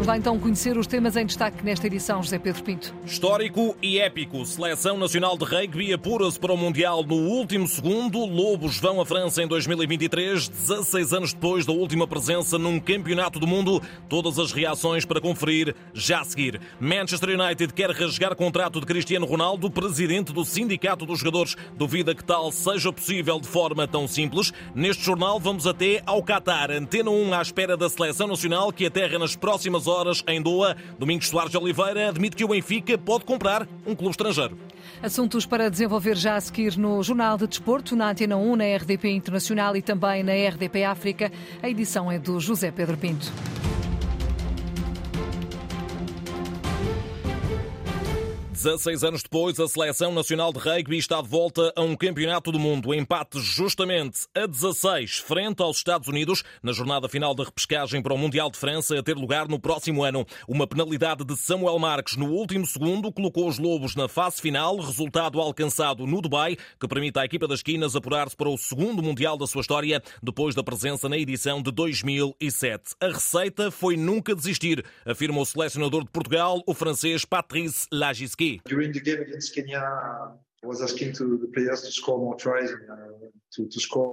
Vamos então conhecer os temas em destaque nesta edição, José Pedro Pinto. Histórico e épico. Seleção Nacional de Rugby apura-se para o Mundial no último segundo. Lobos vão à França em 2023, 16 anos depois da última presença num campeonato do mundo. Todas as reações para conferir já a seguir. Manchester United quer rasgar contrato de Cristiano Ronaldo. Presidente do Sindicato dos Jogadores duvida que tal seja possível de forma tão simples. Neste jornal vamos até ao Qatar. Antena 1 à espera da Seleção Nacional que aterra nas próximas horas em Doha. Domingos Soares de Oliveira admite que o Benfica pode comprar um clube estrangeiro. Assuntos para desenvolver já a seguir no Jornal de Desporto, na Antena 1, na RDP Internacional e também na RDP África. A edição é do José Pedro Pinto. 16 anos depois, a Seleção Nacional de Rugby está de volta a um campeonato do mundo. Empate justamente a 16, frente aos Estados Unidos, na jornada final da repescagem para o Mundial de França, a ter lugar no próximo ano. Uma penalidade de Samuel Marques no último segundo colocou os Lobos na fase final, resultado alcançado no Dubai, que permite à equipa das esquinas apurar-se para o segundo Mundial da sua história, depois da presença na edição de 2007. A receita foi nunca desistir, afirma o selecionador de Portugal, o francês Patrice During the game against Kenya,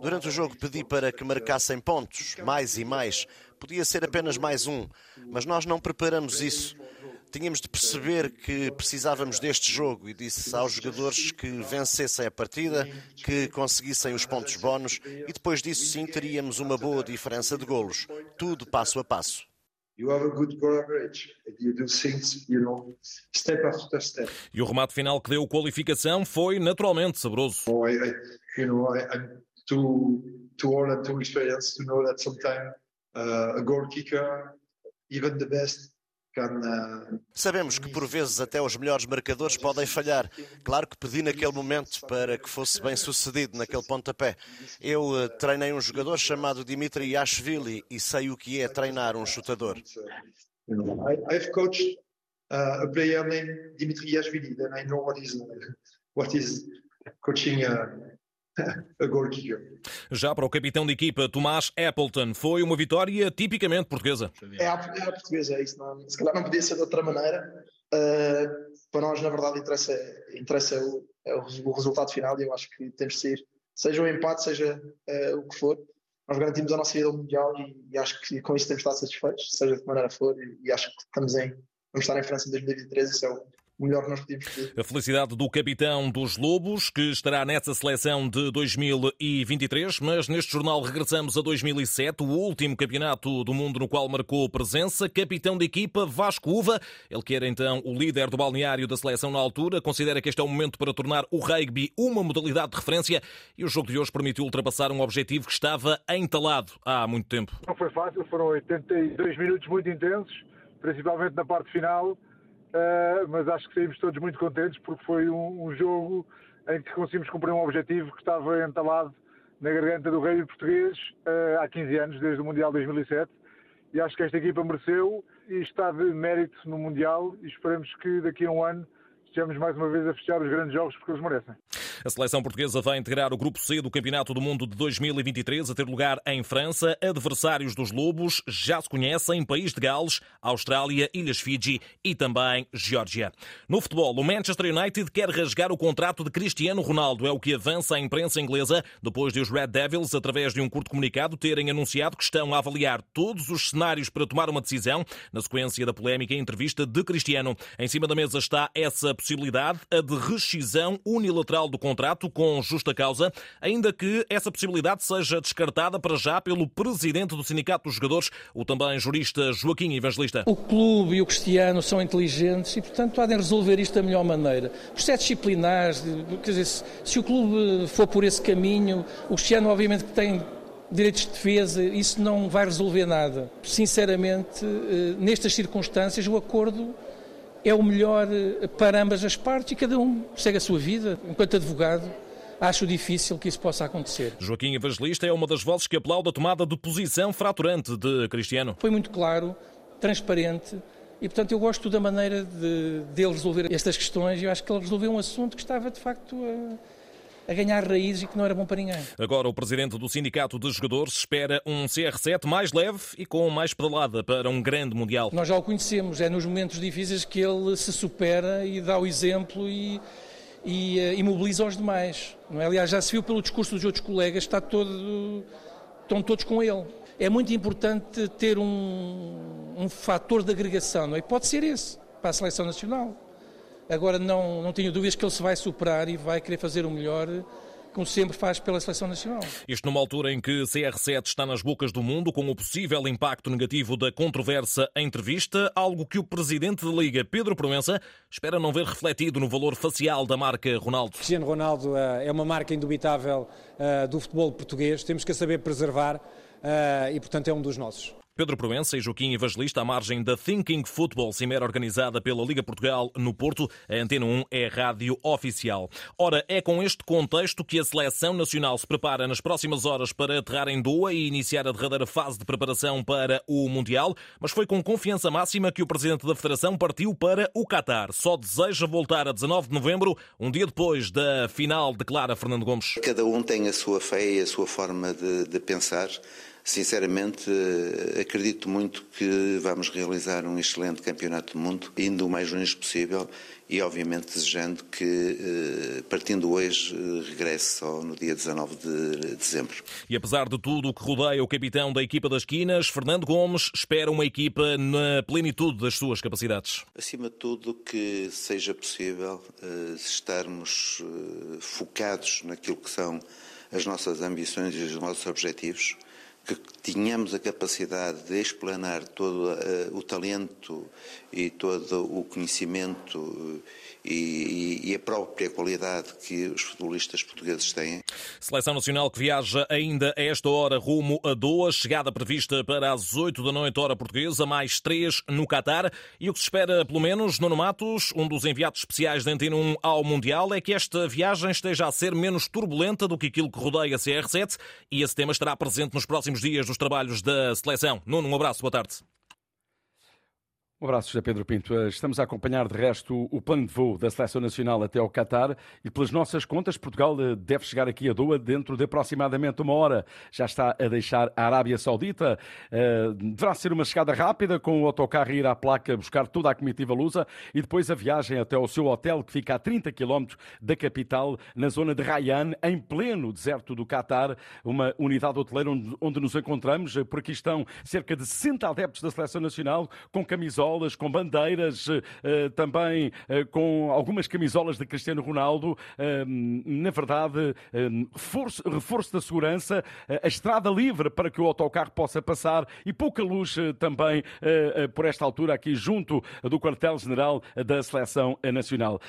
Durante o jogo pedi para que marcassem pontos, mais e mais. Podia ser apenas mais um, mas nós não preparamos isso. Tínhamos de perceber que precisávamos deste jogo e disse aos jogadores que vencessem a partida, que conseguissem os pontos bónus e depois disso sim teríamos uma boa diferença de golos. Tudo passo a passo you have a good goal average. You do things, you know, step after step. E o remate final que deu qualificação foi naturalmente saboroso. Oh, I, I, you know, I, I'm too too old and too experienced to know that sometimes uh, a goal kicker, even the best, Sabemos que por vezes até os melhores marcadores podem falhar. Claro que pedi naquele momento para que fosse bem sucedido naquele pontapé. Eu eh, treinei um jogador chamado Dimitri Yashvili e sei o que é treinar um chutador. I've coached uh, a player named Dimitri Yashvili, then I know what is what is coaching uh, a. Já para o capitão de equipa, Tomás Appleton, foi uma vitória tipicamente portuguesa. É a, é portuguesa, é isso. Não, se calhar não podia ser de outra maneira. Uh, para nós, na verdade, interessa, interessa o, é o, o, resultado final e eu acho que temos de ser, seja o um empate, seja uh, o que for, nós garantimos a nossa ida ao Mundial e, e, acho que com isso temos de estar satisfeitos, seja de que maneira for, e, e acho que estamos em, vamos estar em França em 2013, isso é o, melhor que nós podíamos. A felicidade do capitão dos Lobos, que estará nessa seleção de 2023, mas neste jornal regressamos a 2007, o último campeonato do mundo no qual marcou presença. Capitão da equipa, Vasco Uva. Ele que era então o líder do balneário da seleção na altura, considera que este é o momento para tornar o rugby uma modalidade de referência e o jogo de hoje permitiu ultrapassar um objetivo que estava entalado há muito tempo. Não foi fácil, foram 82 minutos muito intensos, principalmente na parte final uh, mas acho que saímos todos muito contentes porque foi um, um, jogo em que conseguimos cumprir um objetivo que estava entalado na garganta do rei português uh, há 15 anos, desde o Mundial 2007. E acho que esta equipa mereceu e está de mérito no Mundial e esperemos que daqui a um ano estejamos mais uma vez a fechar os grandes jogos porque eles merecem. A seleção portuguesa vai integrar o grupo C do Campeonato do Mundo de 2023, a ter lugar em França. Adversários dos Lobos já se conhecem: País de Gales, Austrália, Ilhas Fiji e também Geórgia. No futebol, o Manchester United quer rasgar o contrato de Cristiano Ronaldo. É o que avança a imprensa inglesa depois de os Red Devils, através de um curto comunicado, terem anunciado que estão a avaliar todos os cenários para tomar uma decisão, na sequência da polémica entrevista de Cristiano. Em cima da mesa está essa possibilidade, a de rescisão unilateral do contrato contrato com justa causa, ainda que essa possibilidade seja descartada para já pelo presidente do Sindicato dos Jogadores, o também jurista Joaquim Evangelista. O clube e o Cristiano são inteligentes e, portanto, podem resolver isto da melhor maneira. Processos disciplinares, quer dizer, se o clube for por esse caminho, o Cristiano, obviamente, que tem direitos de defesa, isso não vai resolver nada. Sinceramente, eh, nestas circunstâncias, o acordo é o melhor eh, para ambas as partes e cada um segue a sua vida. Enquanto advogado, acho difícil que isso possa acontecer. Joaquim Evangelista é uma das vozes que aplaude a tomada de posição fraturante de Cristiano. Foi muito claro, transparente e, portanto, eu gosto da maneira de, de ele resolver estas questões e eu acho que ele resolveu um assunto que estava, de facto, a a ganhar raízes e que não era bom para ninguém. Agora, o presidente do Sindicato de Jogadores espera um CR7 mais leve e com mais pedalada para um grande Mundial. Nós já o conhecemos, é nos momentos difíceis que ele se supera e dá o exemplo e, e, eh, e mobiliza os demais. Não é? Aliás, já se viu pelo discurso dos outros colegas, está todo, estão todos com ele. É muito importante ter um, um fator de agregação, não é? Pode ser esse, para a seleção nacional. Agora, não, não tenho dúvidas que ele se vai superar e vai querer fazer o melhor como sempre faz pela Seleção Nacional. Isto numa altura em que CR7 está nas bocas do mundo com o possível impacto negativo da controversa entrevista, algo que o presidente da Liga, Pedro Proença, espera não ver refletido no valor facial da marca Ronaldo. Cristiano Ronaldo eh, é uma marca indubitável eh, do futebol português, temos que a saber preservar eh, e, portanto, é um dos nossos. Pedro Proença e Joaquim Evangelista à margem da Thinking Football, cimeira organizada pela Liga Portugal no Porto. A Antena 1 é rádio oficial. Ora, é com este contexto que a Seleção Nacional se prepara nas próximas horas para aterrar em Doha e iniciar a derradeira fase de preparação para o Mundial, mas foi com confiança máxima que o Presidente da Federação partiu para o Qatar. Só deseja voltar a 19 de novembro, um dia depois da final, declara Fernando Gomes. Cada um tem a sua fé e a sua forma de, de pensar. Sinceramente, eh, acredito muito que vamos realizar um excelente campeonato do mundo, indo o mais longe possível e, obviamente, desejando que, eh, partindo hoje, eh, regresse só no dia 19 de dezembro. E apesar de tudo o que rodeia o capitão da equipa das Quinas, Fernando Gomes espera uma equipa na plenitude das suas capacidades. Acima de tudo, que seja possível estarmos focados naquilo que são as nossas ambições e os nossos objetivos que tínhamos a capacidade de explanar todo uh, o talento e todo o conhecimento e, e, a própria qualidade que os futebolistas portugueses têm. Seleção Nacional que viaja ainda a esta hora rumo a Doha, chegada prevista para as 8 da noite, hora portuguesa, mais 3 no Qatar. E o que se espera, pelo menos, Nuno Matos, um dos enviados especiais da Antena 1 ao Mundial, é que esta viagem esteja a ser menos turbulenta do que aquilo que rodeia a CR7 e esse tema estará presente nos próximos dias dos trabalhos da seleção. Nuno, um abraço, boa tarde. Um abraço, José Pedro Pinto. Eh, estamos a acompanhar, de resto, o plano de voo da Seleção Nacional até ao Qatar e, pelas nossas contas, Portugal eh, deve chegar aqui a Doha dentro de aproximadamente uma hora. Já está a deixar a Arábia Saudita. Eh, deverá ser uma chegada rápida, com o autocarro ir à placa buscar toda a comitiva lusa e depois a viagem até ao seu hotel, que fica a 30 km da capital, na zona de Rayyan, em pleno deserto do Qatar, uma unidade hoteleira onde nos encontramos. Por aqui estão cerca de 60 adeptos da Seleção Nacional, com camisola camisolas, com bandeiras, eh, eh, também eh, com algumas camisolas de Cristiano Ronaldo. Na verdade, reforço, reforço da segurança, a estrada livre para que o autocarro possa passar e pouca luz também por esta altura aqui junto do quartel-general da Seleção Nacional.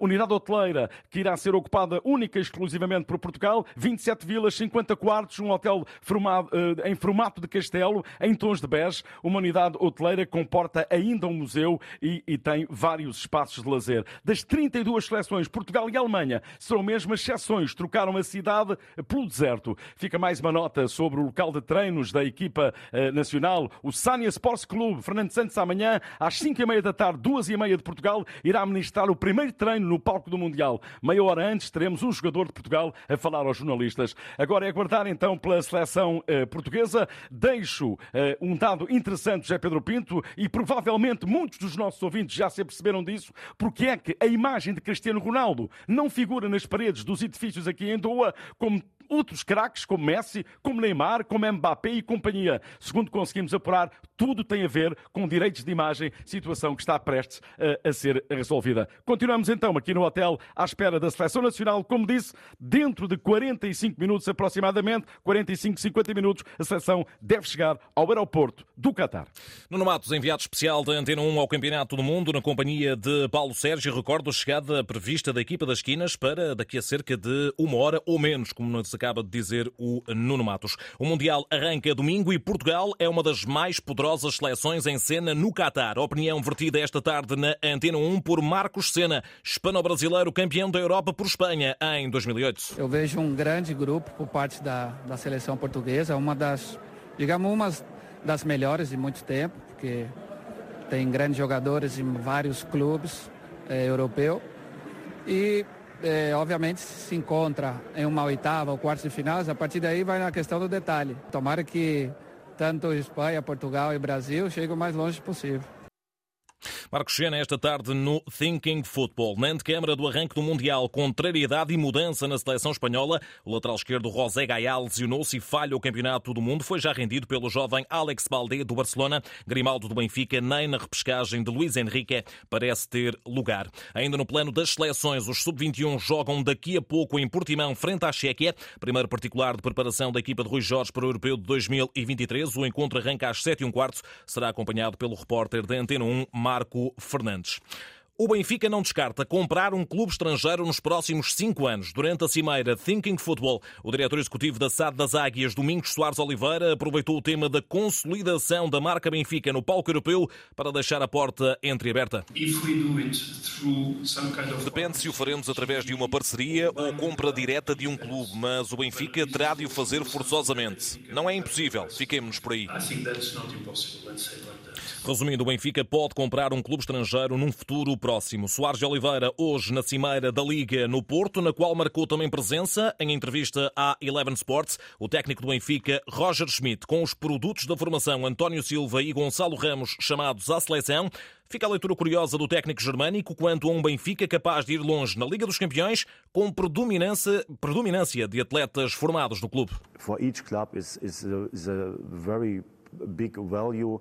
Unidade hoteleira que irá ser ocupada única e exclusivamente por Portugal, 27 vilas, 50 quartos, um hotel formado, em formato de castelo, em tons de bege, uma unidade hoteleira que comporta ainda ainda um museu e, e, tem vários espaços de lazer. Das 32 seleções, Portugal e Alemanha serão mesmo as exceções, trocaram a cidade pelo deserto. Fica mais uma nota sobre o local de treinos da equipa eh, nacional, o Sânia Sports Clube. Fernando Santos, amanhã, às 5 e meia da tarde, 2 e meia de Portugal, irá ministrar o primeiro treino no palco do Mundial. Meia hora antes, teremos um jogador de Portugal a falar aos jornalistas. Agora é aguardar então pela seleção eh, portuguesa. Deixo eh, um dado interessante, José Pedro Pinto, e provavelmente Provavelmente muitos dos nossos ouvintes já se aperceberam disso, porque é que a imagem de Cristiano Ronaldo não figura nas paredes dos edifícios aqui em Doha como outros craques como Messi, como Neymar, como Mbappé e companhia. Segundo conseguimos apurar, tudo tem a ver com direitos de imagem, situação que está prestes a, a ser resolvida. Continuamos então aqui no hotel à espera da Seleção Nacional. Como disse, dentro de 45 minutos aproximadamente, 45, 50 minutos, a seleção deve chegar ao aeroporto do Qatar. Nuno Matos, enviado especial da Antena 1 ao Campeonato do Mundo, na companhia de Paulo Sérgio. Recordo a chegada prevista da equipa das esquinas para daqui a cerca de uma hora ou menos, como nos acaba de dizer o Nuno Matos. O Mundial arranca domingo e Portugal é uma das mais poderosas seleções em cena no Qatar. Opinião vertida esta tarde na Antena 1 por Marcos Sena, hispano-brasileiro campeão da Europa por Espanha em 2008. Eu vejo um grande grupo por parte da, da seleção portuguesa, uma das, digamos, uma das melhores de muito tempo, porque tem grandes jogadores em vários clubes eh, europeus. E é, obviamente se encontra em uma oitava ou quarta de final, a partir daí vai na questão do detalhe. Tomara que tanto Espanha, Portugal e Brasil cheguem o mais longe possível. Marcos Sena, esta tarde no Thinking Football. Na antecâmara do arranque do Mundial, contrariedade e mudança na seleção espanhola, o lateral esquerdo José Gaial lesionou-se e falha o campeonato do mundo. Foi já rendido pelo jovem Alex Balde do Barcelona. Grimaldo do Benfica, nem na repescagem de Luís Henrique, parece ter lugar. Ainda no plano das seleções, os sub-21 jogam daqui a pouco em Portimão, frente à Chequia. Primeiro particular de preparação da equipa de Rui Jorge para o Europeu de 2023. O encontro arranca às 7 h quarto. Será acompanhado pelo repórter da Antena 1, Marco Fernandes. O Benfica não descarta comprar um clube estrangeiro nos próximos cinco anos. Durante a cimeira Thinking Football, o diretor executivo da SAD das Águias, Domingos Soares Oliveira, aproveitou o tema da consolidação da marca Benfica no palco europeu para deixar a porta entreaberta. Depende se o faremos através de uma parceria ou compra direta de um clube, mas o Benfica terá de o fazer forçosamente. Não é impossível, fiquemos por aí. Resumindo, o Benfica pode comprar um clube estrangeiro num futuro próximo. Soares de Oliveira, hoje na cimeira da Liga no Porto, na qual marcou também presença, em entrevista à Eleven Sports, o técnico do Benfica, Roger Schmidt, com os produtos da formação António Silva e Gonçalo Ramos chamados à seleção. Fica a leitura curiosa do técnico germânico quanto a um Benfica capaz de ir longe na Liga dos Campeões com predominância, predominância de atletas formados no clube. For each club is, is a, is a very big value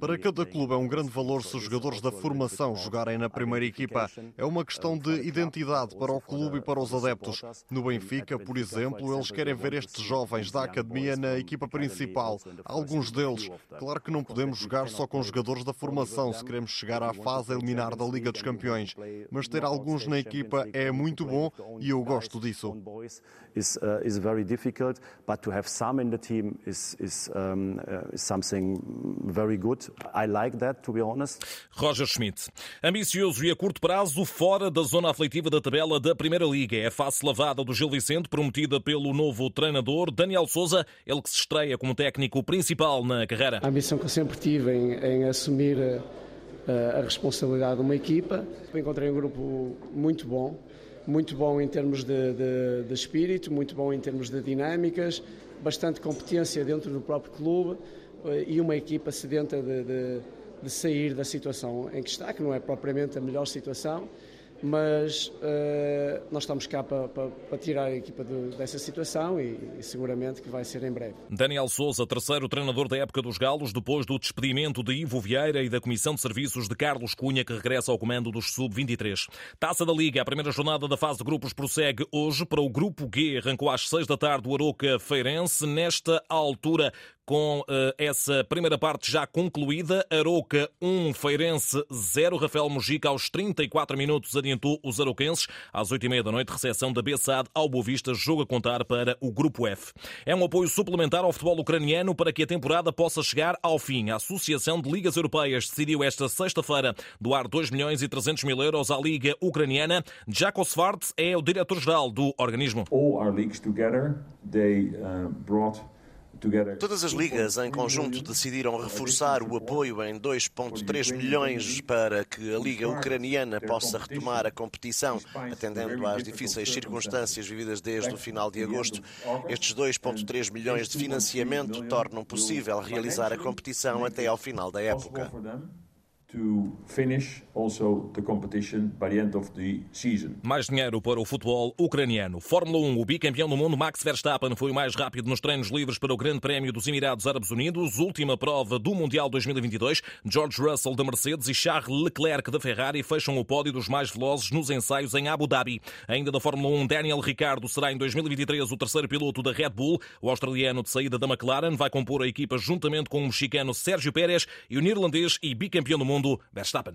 para cada clube é um grande valor se os jogadores da formação jogarem na primeira equipa. É uma questão de identidade para o clube e para os adeptos. No Benfica, por exemplo, eles querem ver estes jovens da academia na equipa principal. Alguns deles. Claro que não podemos jogar só com jogadores da formação se queremos chegar à fase a eliminar da Liga dos Campeões. Mas ter alguns na equipa é muito bom e eu gosto disso. Is, uh, is very difficult, but to have some in the team is, is, uh, is something very good. I like that, to be honest. Roger Schmidt. Ambicioso e a curto prazo, fora da zona aflitiva da tabela da Primeira Liga. É a face lavada do Gil Vicente, prometida pelo novo treinador Daniel Souza, ele que se estreia como técnico principal na carreira. A ambição que eu sempre tive em, em assumir a, eh, a responsabilidade de uma equipa. Encontrei um grupo muito bom, muito bom em termos de, de, de espírito, muito bom em termos de dinâmicas, bastante competência dentro do próprio clube e uma equipa sedenta de, de, de, sair da situação em que está, que não é propriamente a melhor situação, mas uh, nós estamos cá para, para, para, tirar a equipa de, dessa situação e, e, seguramente que vai ser em breve. Daniel Souza, terceiro treinador da época dos Galos, depois do despedimento de Ivo Vieira e da Comissão de Serviços de Carlos Cunha, que regressa ao comando dos Sub-23. Taça da Liga, a primeira jornada da fase de grupos prossegue hoje. Para o Grupo G, arrancou às seis da tarde o Aroca Feirense. Nesta altura, com uh, essa primeira parte já concluída. Aroca 1, Feirense 0. Rafael Mujica aos 34 minutos adiantou os aroquenses. Às 8h30 da noite, recepção da Bessade ao Boavista, jogo a contar para o Grupo F. É um apoio suplementar ao futebol ucraniano para que a temporada possa chegar ao fim. A Associação de Ligas Europeias decidiu esta sexta-feira doar 2 milhões e 300 mil euros à Liga Ucraniana. Jaco Svarts é o diretor-geral do organismo. All our leagues together, they uh, brought Todas as ligas em conjunto decidiram reforçar o apoio em 2,3 milhões para que a Liga Ucraniana possa retomar a competição, atendendo às difíceis circunstâncias vividas desde o final de agosto. Estes 2,3 milhões de financiamento tornam possível realizar a competição até ao final da época Mais dinheiro para o futebol ucraniano. Fórmula 1, o bicampeão do mundo Max Verstappen foi o mais rápido nos treinos livres para o Grande Prémio dos Emirados Árabes Unidos, última prova do Mundial 2022. George Russell da Mercedes e Charles Leclerc da Ferrari fecham o pódio dos mais velozes nos ensaios em Abu Dhabi. Ainda da Fórmula 1, Daniel Ricciardo será em 2023 o terceiro piloto da Red Bull. O australiano de saída da McLaren vai compor a equipa juntamente com o mexicano Sérgio Pérez e o neerlandês e bicampeão do mundo mundo, Verstappen.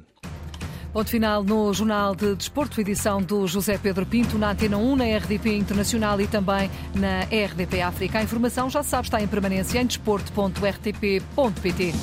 Ponto final no Jornal de Desporto, edição do José Pedro Pinto, na Antena 1, na RDP Internacional e também na RDP África. A informação, já sabe, está em permanência em desporto.rtp.pt.